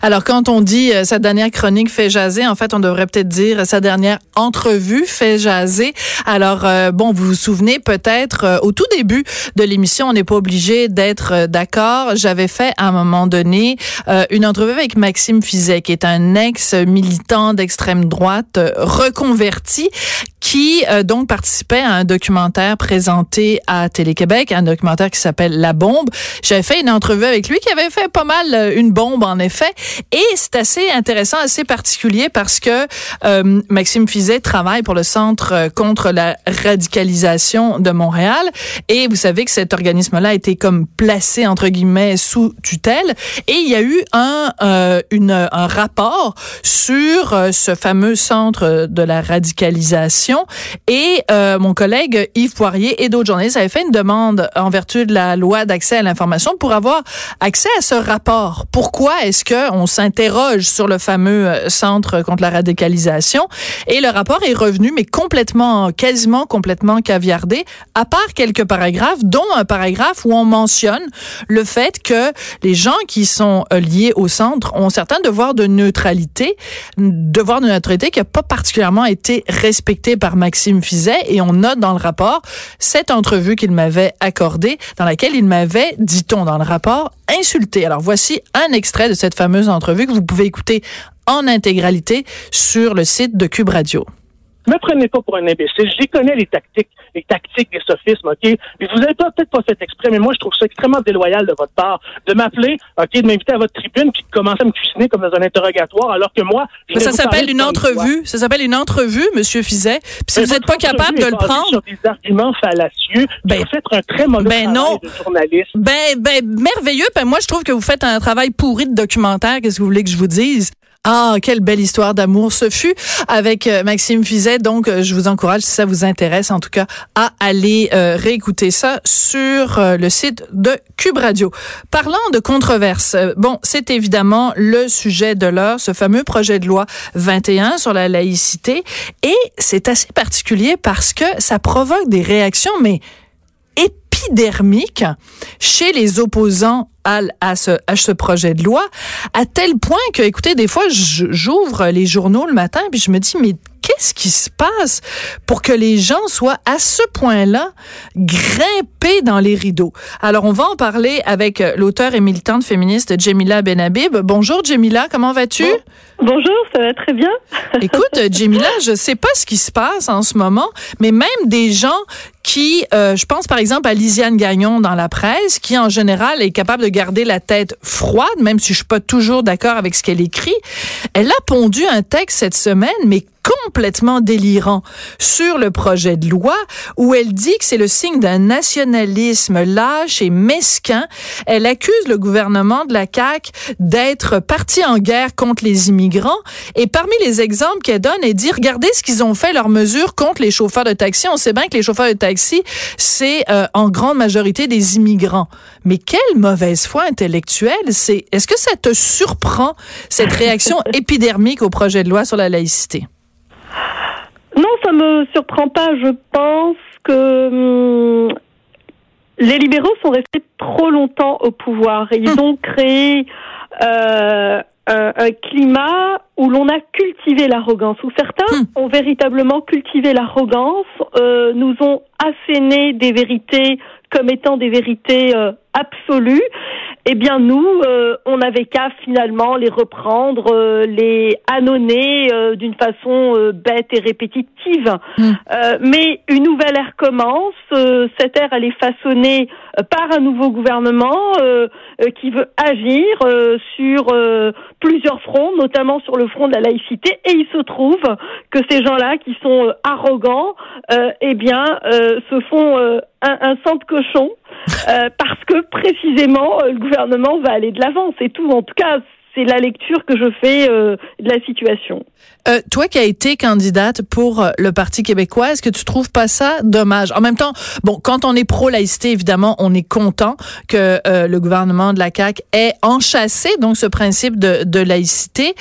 Alors, quand on dit euh, sa dernière chronique fait jaser, en fait, on devrait peut-être dire sa dernière entrevue fait jaser. Alors, euh, bon, vous vous souvenez peut-être, euh, au tout début de l'émission, on n'est pas obligé d'être d'accord. J'avais fait à un moment donné une entrevue avec Maxime Fizet, qui est un ex-militant d'extrême droite reconverti, qui donc participait à un documentaire présenté à Télé-Québec, un documentaire qui s'appelle La Bombe. J'avais fait une entrevue avec lui qui avait fait pas mal une bombe, en effet. Et c'est assez intéressant, assez particulier parce que euh, Maxime Fizet travaille pour le Centre euh, contre la radicalisation de Montréal. Et vous savez que cet organisme-là a été comme placé, entre guillemets, sous tutelle. Et il y a eu un, euh, une, un rapport sur euh, ce fameux centre de la radicalisation. Et euh, mon collègue Yves Poirier et d'autres journalistes avaient fait une demande en vertu de la loi d'accès à l'information pour avoir accès à ce rapport. Pourquoi est-ce que on s'interroge sur le fameux euh, centre contre la radicalisation et le rapport est revenu, mais complètement, quasiment complètement caviardé, à part quelques paragraphes, dont un paragraphe où on mentionne le fait que les gens qui sont euh, liés au centre ont certains devoirs de neutralité, devoir de neutralité qui n'a pas particulièrement été respecté par Maxime Fizet et on note dans le rapport cette entrevue qu'il m'avait accordée dans laquelle il m'avait, dit-on dans le rapport, insulté. Alors voici un extrait de cette fameuse entrevue que vous pouvez écouter en intégralité sur le site de Cube Radio. Ne me prenez pas pour un imbécile. Je connais, les tactiques, les tactiques, les sophismes, OK? Et vous n'avez peut-être pas fait exprès, mais moi, je trouve ça extrêmement déloyal de votre part de m'appeler, OK, de m'inviter à votre tribune puis de commencer à me cuisiner comme dans un interrogatoire, alors que moi, je Ça s'appelle une entrevue. Ça s'appelle une entrevue, Monsieur Fizet. Puis si vous n'êtes pas capable de le prendre. Sur des arguments fallacieux. Ben, vous faites un très mauvais ben travail non. de journaliste. Ben, ben, merveilleux. Ben, moi, je trouve que vous faites un travail pourri de documentaire. Qu'est-ce que vous voulez que je vous dise? Ah, quelle belle histoire d'amour ce fut avec euh, Maxime Fizet. Donc, euh, je vous encourage, si ça vous intéresse, en tout cas, à aller euh, réécouter ça sur le site de Cube Radio. Parlant de controverses, bon, c'est évidemment le sujet de l'heure, ce fameux projet de loi 21 sur la laïcité. Et c'est assez particulier parce que ça provoque des réactions, mais chez les opposants à, à, ce, à ce projet de loi, à tel point que, écoutez, des fois, j'ouvre les journaux le matin, puis je me dis, mais qu'est-ce qui se passe pour que les gens soient à ce point-là grimpés dans les rideaux? Alors, on va en parler avec l'auteur et militante féministe Jemila Benhabib. Bonjour, Jemila, comment vas-tu? Bonjour, ça va très bien. Écoute, Jemila, je sais pas ce qui se passe en ce moment, mais même des gens qui, euh, je pense par exemple à Lisiane Gagnon dans la presse, qui en général est capable de garder la tête froide, même si je suis pas toujours d'accord avec ce qu'elle écrit. Elle a pondu un texte cette semaine, mais complètement délirant sur le projet de loi où elle dit que c'est le signe d'un nationalisme lâche et mesquin. Elle accuse le gouvernement de la CAQ d'être parti en guerre contre les immigrants et parmi les exemples qu'elle donne, elle dit regardez ce qu'ils ont fait leurs mesures contre les chauffeurs de taxi. On sait bien que les chauffeurs de taxi, c'est euh, en grande majorité des immigrants. Mais quelle mauvaise foi intellectuelle, c'est est-ce que ça te surprend cette réaction épidermique au projet de loi sur la laïcité? Non, ça me surprend pas. Je pense que hum, les libéraux sont restés trop longtemps au pouvoir ils hum. ont créé euh, un, un, climat où l'on a cultivé l'arrogance, où certains hum. ont véritablement cultivé l'arrogance, euh, nous ont asséné des vérités comme étant des vérités euh, absolues eh bien nous, euh, on n'avait qu'à finalement les reprendre, euh, les annonner euh, d'une façon bête et répétitive. Mm. mais une nouvelle ère commence. cette ère, elle est façonnée par un nouveau gouvernement qui veut agir sur plusieurs fronts, notamment sur le front de la laïcité. Et il se trouve que ces gens-là, qui sont arrogants, eh bien, se font un, un sang de cochon. parce que précisément le gouvernement va aller de l'avant, c'est tout. En tout cas, c'est la lecture que je fais de la situation. Euh, toi qui as été candidate pour le Parti québécois, est-ce que tu trouves pas ça dommage? En même temps, bon, quand on est pro-laïcité, évidemment, on est content que le gouvernement de la CAQ ait enchâssé donc ce principe de, de laïcité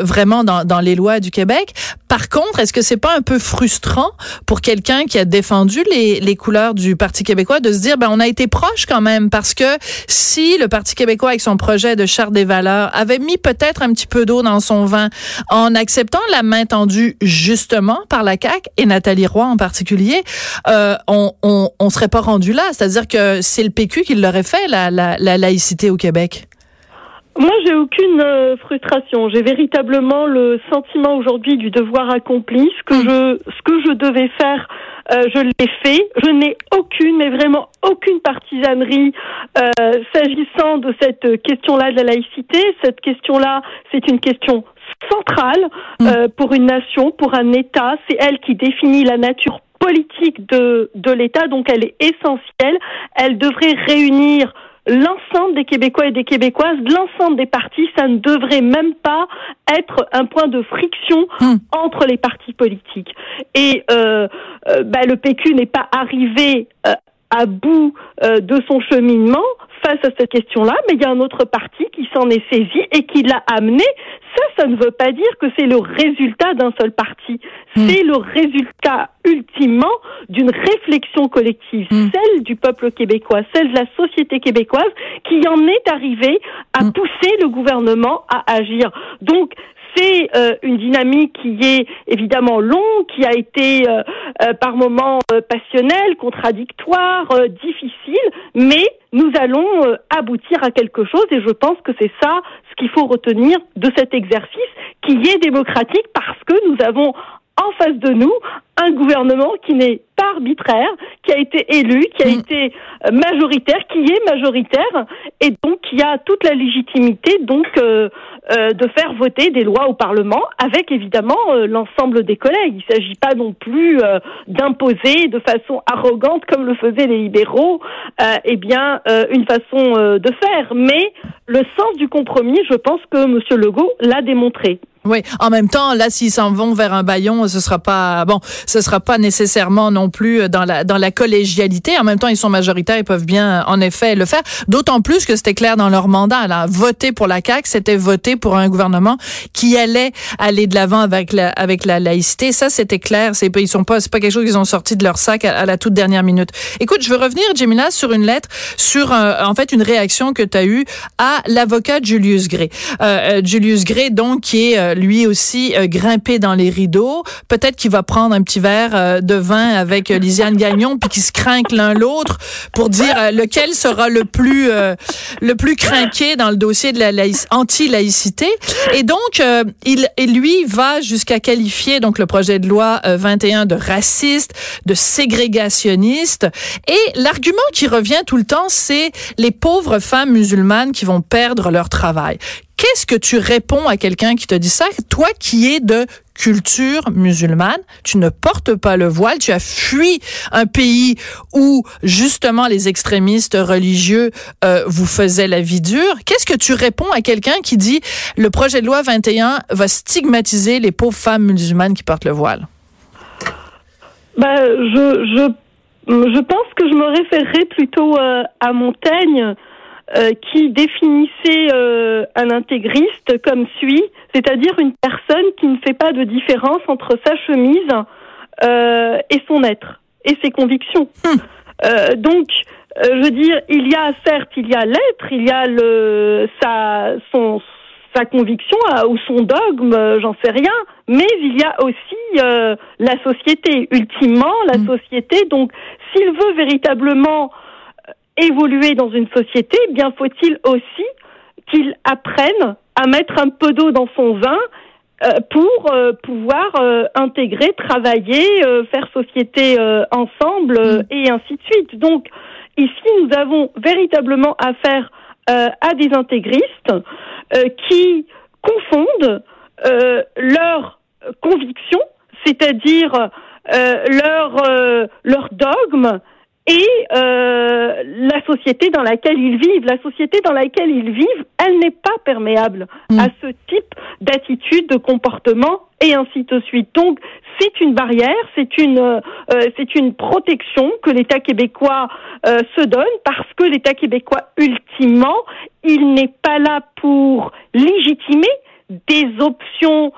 vraiment dans, dans les lois du Québec. Par contre, est-ce que c'est pas un peu frustrant pour quelqu'un qui a défendu les, les couleurs du Parti québécois de se dire, ben, on a été proche quand même? Parce que si le Parti québécois avec son projet de charte des valeurs avait mis peut-être un petit peu d'eau dans son vin en acceptant la main tendue justement par la CAQ et Nathalie Roy en particulier, euh, on, on, on serait pas rendu là. C'est-à-dire que c'est le PQ qui l'aurait fait, la, la, la laïcité au Québec. Moi, j'ai aucune euh, frustration. J'ai véritablement le sentiment aujourd'hui du devoir accompli. Ce que mm. je, ce que je devais faire, euh, je l'ai fait. Je n'ai aucune, mais vraiment aucune partisanerie euh, s'agissant de cette question-là de la laïcité. Cette question-là, c'est une question centrale mm. pour une nation, pour un État. C'est elle qui définit la nature politique de, de l'État, donc elle est essentielle. Elle devrait réunir l'ensemble des Québécois et des Québécoises, l'ensemble des partis, ça ne devrait même pas être un point de friction hmm. entre les partis politiques. Et euh, euh, bah, le PQ n'est pas arrivé euh, à bout de son cheminement face à cette question-là, mais il y a un autre parti qui s'en est saisi et qui l'a amené. Ça, ça ne veut pas dire que c'est le résultat d'un seul parti. Hmm. C'est le résultat ultimement d'une réflexion collective, hmm. celle du peuple québécois, celle de la société québécoise, qui en est arrivée à hmm. pousser le gouvernement à agir. Donc, c'est euh, une dynamique qui est évidemment longue, qui a été euh, euh, par moments passionnelle, contradictoire, difficile, mais nous allons aboutir à quelque chose et je pense que c'est ça ce qu'il faut retenir de cet exercice qui est démocratique parce que nous avons en face de nous un gouvernement qui n'est pas arbitraire, qui a été élu, qui a mm. été euh, majoritaire, qui est majoritaire, et donc qui a toute la légitimité donc euh, euh, de faire voter des lois au Parlement, avec évidemment l'ensemble des collègues. Il ne s'agit pas non plus d'imposer de façon arrogante, comme le faisaient les libéraux, eh bien une façon de faire. Mais le sens du compromis, je pense que M. Legault l'a démontré. Oui, en même temps, là, s'ils s'en vont vers un baillon, ce sera pas bon, ce sera pas nécessairement non plus dans la dans la collégialité. En même temps, ils sont majoritaires, ils peuvent bien, en effet, le faire. D'autant plus que c'était clair dans leur mandat. Là, voter pour la CAQ, c'était voter pour un gouvernement qui allait aller de l'avant avec la avec la laïcité. Ça, c'était clair. C'est ils sont pas, c'est pas quelque chose qu'ils ont sorti de leur sac à, la toute dernière minute. Écoute, je veux revenir, Jemina, sur une lettre, sur euh, en fait une réaction que tu as eue à l'avocat Julius Gray. Euh, euh, Julius Gray, donc, qui est lui aussi euh, grimper dans les rideaux. Peut-être qu'il va prendre un petit verre euh, de vin avec euh, Lisiane Gagnon, puis qu'ils se craquent l'un l'autre pour dire lequel sera le plus le plus craqué dans le dossier de la anti-laïcité. Et donc, il et lui va jusqu'à qualifier donc le projet de loi 21 de raciste, de ségrégationniste. Et l'argument qui revient tout le temps, c'est les pauvres femmes musulmanes qui vont perdre leur travail. Qu'est-ce que tu réponds à quelqu'un qui te dit ça? Toi qui es de culture musulmane, tu ne portes pas le voile, tu as fui un pays où justement les extrémistes religieux euh, vous faisaient la vie dure. Qu'est-ce que tu réponds à quelqu'un qui dit le projet de loi 21 va stigmatiser les pauvres femmes musulmanes qui portent le voile? Ben, je, je, je pense que je me référerais plutôt euh, à Montaigne euh, qui définissait euh, un intégriste comme suit, c'est-à-dire une personne qui ne fait pas de différence entre sa chemise euh, et son être et ses convictions. Hmm. donc, je veux dire, il y a certes, il y a l'être, il y a le sa son sa conviction ou son dogme, j'en sais rien, mais il y a aussi la société. Ultimement, la hmm. société. Donc, s'il veut véritablement évoluer dans une société, eh bien faut-il aussi qu'il apprenne à mettre un peu d'eau dans son vin euh, pour euh, pouvoir euh, intégrer, travailler, faire société ensemble mm. et ainsi de suite. Donc ici, nous avons véritablement affaire à des intégristes qui confondent leurs convictions, c'est-à-dire leur leur dogme et euh, la société dans laquelle ils vivent. La société dans laquelle ils vivent, elle n'est pas perméable Mm. à ce type d'attitude, de comportement et ainsi de suite. Donc c'est une barrière, c'est une euh, c'est une protection que l'État québécois euh, se donne parce que l'État québécois ultimement, il n'est pas là pour légitimer des options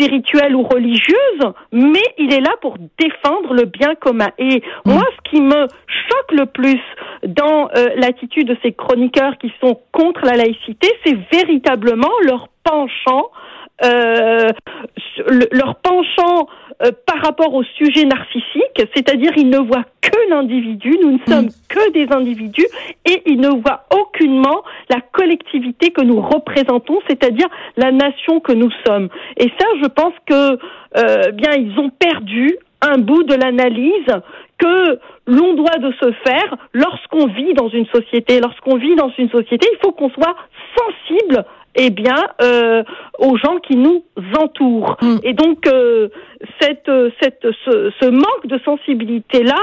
spirituelles ou religieuses, mais il est là pour défendre le bien commun. Et moi, ce qui me choque le plus dans euh, l'attitude de ces chroniqueurs qui sont contre la laïcité, c'est véritablement leur penchant euh, le- leur penchant euh, par rapport au sujet narcissique, c'est-à-dire ils ne voient que l'individu, nous ne sommes que des individus, et ils ne voient aucunement la collectivité que nous représentons, c'est-à-dire la nation que nous sommes. Et ça, je pense que euh, bien ils ont perdu un bout de l'analyse que l'on doit de se faire lorsqu'on vit dans une société. Lorsqu'on vit dans une société, il faut qu'on soit sensible eh bien, euh, aux gens qui nous entourent. Mm. Et donc, euh, cette, euh, cette, ce, ce manque de sensibilité-là,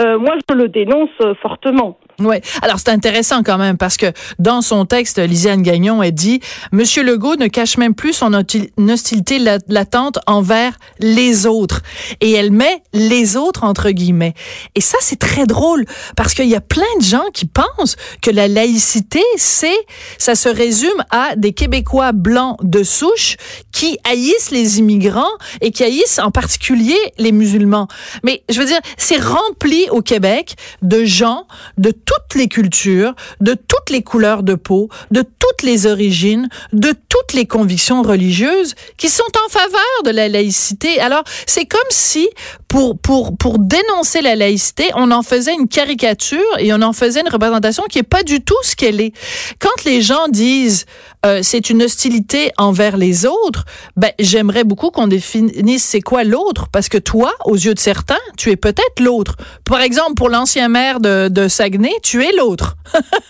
euh, moi, je le dénonce fortement. Ouais. Alors c'est intéressant quand même parce que dans son texte, Lisiane Gagnon elle dit Monsieur Legault ne cache même plus son hostilité la- latente envers les autres et elle met les autres entre guillemets. Et ça c'est très drôle parce qu'il y a plein de gens qui pensent que la laïcité c'est ça se résume à des Québécois blancs de souche qui haïssent les immigrants et qui haïssent en particulier les musulmans. Mais je veux dire, c'est rempli au Québec de gens de toutes les cultures, de toutes les couleurs de peau, de toutes les origines, de toutes les convictions religieuses qui sont en faveur de la laïcité. Alors, c'est comme si pour pour pour dénoncer la laïcité, on en faisait une caricature et on en faisait une représentation qui est pas du tout ce qu'elle est. Quand les gens disent euh, c'est une hostilité envers les autres, ben j'aimerais beaucoup qu'on définisse c'est quoi l'autre parce que toi, aux yeux de certains, tu es peut-être l'autre. Par exemple, pour l'ancien maire de, de Saguenay, tu es l'autre.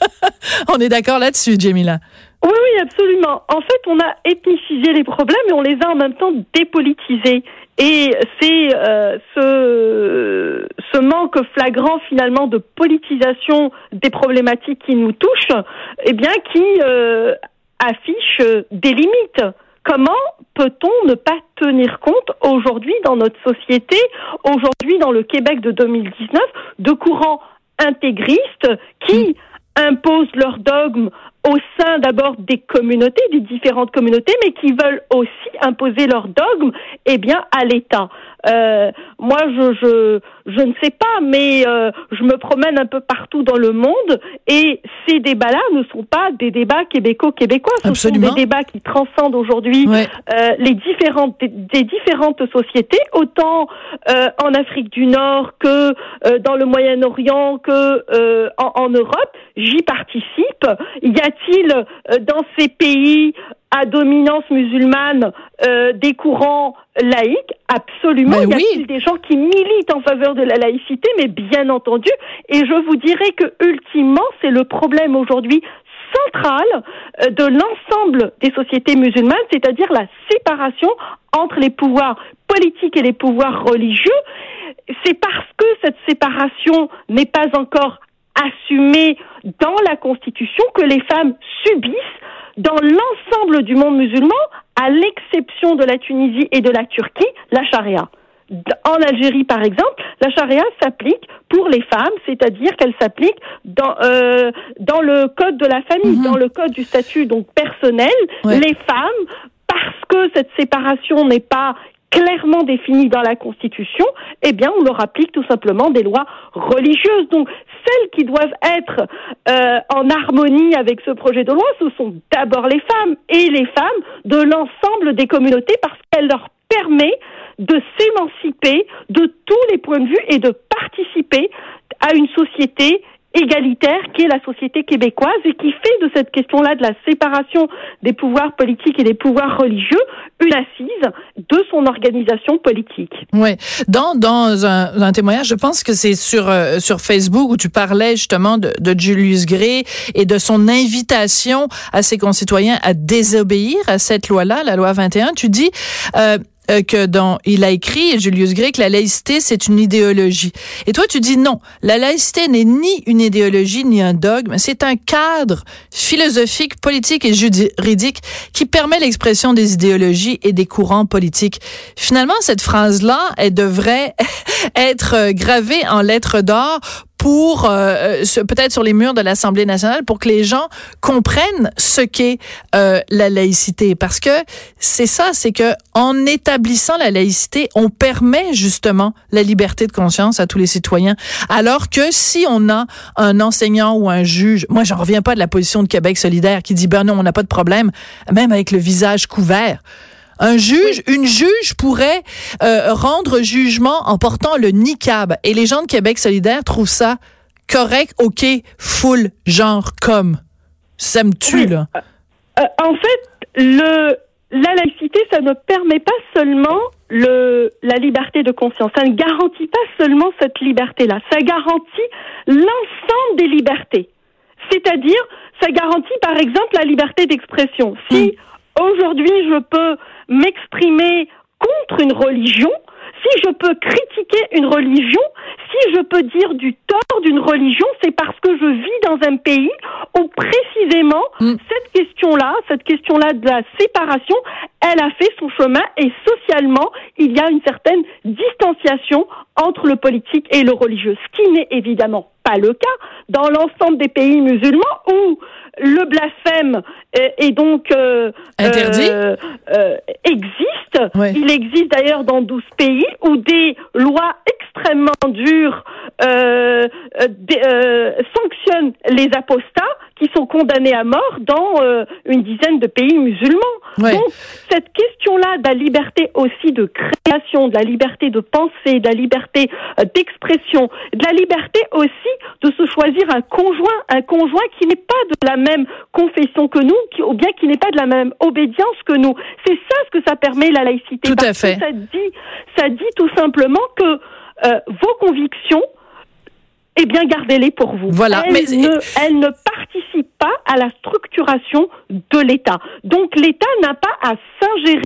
on est d'accord là-dessus, Jamila? Oui, oui, absolument. En fait, on a ethnicisé les problèmes et on les a en même temps dépolitisés. Et c'est euh, ce, ce manque flagrant finalement de politisation des problématiques qui nous touchent, eh bien, qui euh, affiche des limites. Comment peut-on ne pas tenir compte aujourd'hui dans notre société, aujourd'hui dans le Québec de 2019, de courants intégristes qui imposent leurs dogmes au sein d'abord des communautés, des différentes communautés, mais qui veulent aussi imposer leurs dogmes, eh bien, à l'État. Euh, moi, je, je, je ne sais pas, mais euh, je me promène un peu partout dans le monde et ces débats-là ne sont pas des débats québéco-québécois. Ce Absolument. sont des débats qui transcendent aujourd'hui Ouais. euh, les différentes des, différentes sociétés, autant euh, en Afrique du Nord que euh, dans le Moyen-Orient que euh, en, en Europe. J'y participe. Y a-t-il euh, dans ces pays à dominance musulmane euh, des courants laïques Absolument. Ben y oui. a-t-il des gens qui militent en faveur de la laïcité? Mais bien entendu. Et je vous dirais que ultimement, c'est le problème aujourd'hui central euh, de l'ensemble des sociétés musulmanes, c'est-à-dire la séparation entre les pouvoirs politiques et les pouvoirs religieux. C'est parce que cette séparation n'est pas encore assumée dans la Constitution que les femmes subissent dans l'ensemble du monde musulman, à l'exception de la Tunisie et de la Turquie, la charia. En Algérie, par exemple, la charia s'applique pour les femmes, c'est-à-dire qu'elle s'applique dans euh, dans le code de la famille, Mhm. dans le code du statut donc personnel. Ouais. Les femmes, parce que cette séparation n'est pas clairement définie dans la Constitution, eh bien, on leur applique tout simplement des lois religieuses. Donc, celles qui doivent être euh, en harmonie avec ce projet de loi, ce sont d'abord les femmes et les femmes de l'ensemble des communautés parce qu'elle leur permet de s'émanciper de tous les points de vue et de participer à une société égalitaire qui est la société québécoise et qui fait de cette question-là de la séparation des pouvoirs politiques et des pouvoirs religieux une assise de son organisation politique. Ouais. Dans dans un, un témoignage, je pense que c'est sur euh, sur Facebook où tu parlais justement de, de Julius Gray et de son invitation à ses concitoyens à désobéir à cette loi-là, la loi 21. Tu dis euh, euh, que dans il a écrit Julius Gray que la laïcité c'est une idéologie. Et toi tu dis non, la laïcité n'est ni une idéologie ni un dogme, c'est un cadre philosophique, politique et juridique qui permet l'expression des idéologies et des courants politiques. Finalement cette phrase là, elle devrait être gravée en lettres d'or pour euh, euh peut-être sur les murs de l'Assemblée nationale pour que les gens comprennent ce qu'est euh, la laïcité. Parce que c'est ça c'est que en établissant la laïcité on permet justement la liberté de conscience à tous les citoyens. Alors que si on a un enseignant ou un juge moi j'en reviens pas de la position de Québec solidaire qui dit ben non on n'a pas de problème même avec le visage couvert un juge, une juge pourrait euh, rendre jugement en portant le niqab. Et les gens de Québec solidaire trouvent ça correct, ok, full, genre comme. Ça me tue, là. Euh, euh, en fait, le, la laïcité, ça ne permet pas seulement le, la liberté de conscience. Ça ne garantit pas seulement cette liberté-là. Ça garantit l'ensemble des libertés. C'est-à-dire, ça garantit par exemple la liberté d'expression. Si hmm. aujourd'hui je peux m'exprimer contre une religion, si je peux critiquer une religion, si je peux dire du tort d'une religion, c'est parce que je vis dans un pays où précisément mm. cette question-là, cette question-là de la séparation, elle a fait son chemin et socialement, il y a une certaine distanciation entre le politique et le religieux, ce qui n'est évidemment pas le cas dans l'ensemble des pays musulmans où le blasphème est, donc euh, interdit euh, euh, existe. Il existe d'ailleurs dans 12 pays où des lois extrêmement dures sanctionnent les apostats qui sont condamnés à mort dans une dizaine de pays musulmans. Donc cette question-là de la liberté aussi de création, de la liberté de penser, de la liberté d'expression, de la liberté aussi de se choisir un conjoint, un conjoint qui n'est pas de la même confession que nous, qui, ou bien qui n'est pas de la même obédience que nous. C'est ça ce que ça permet la laïcité. Tout à fait. ça dit, ça dit tout simplement que euh, vos convictions, eh bien, gardez-les pour vous. Voilà. Elles, mais... ne, elles ne participent pas à la structuration de l'État. Donc, l'État n'a pas à s'ingérer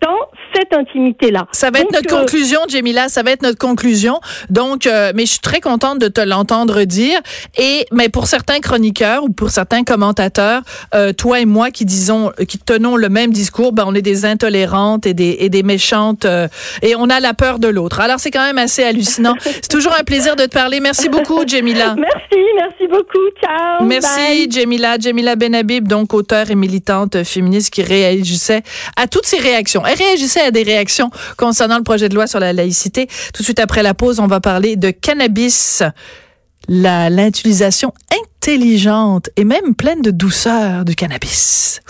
dans cette intimité-là. Ça va être notre euh, conclusion, Jemila. Ça va être notre conclusion. Donc, euh, mais je suis très contente de te l'entendre dire. Et mais pour certains chroniqueurs ou pour certains commentateurs, euh, toi et moi qui disons, qui tenons le même discours, ben on est des intolérantes et des et des méchantes et on a la peur de l'autre. Alors c'est quand même assez hallucinant. c'est toujours un plaisir de te parler. Merci beaucoup, Jemila. Merci, merci beaucoup. Ciao. Merci, Jemila. Jemila Benhabib, donc auteure et militante féministe qui réagissait à toutes ces réactions. Elle réagissait à des réactions concernant le projet de loi sur la laïcité. Tout de suite après la pause, on va parler de cannabis, l'utilisation intelligente et même pleine de douceur du cannabis.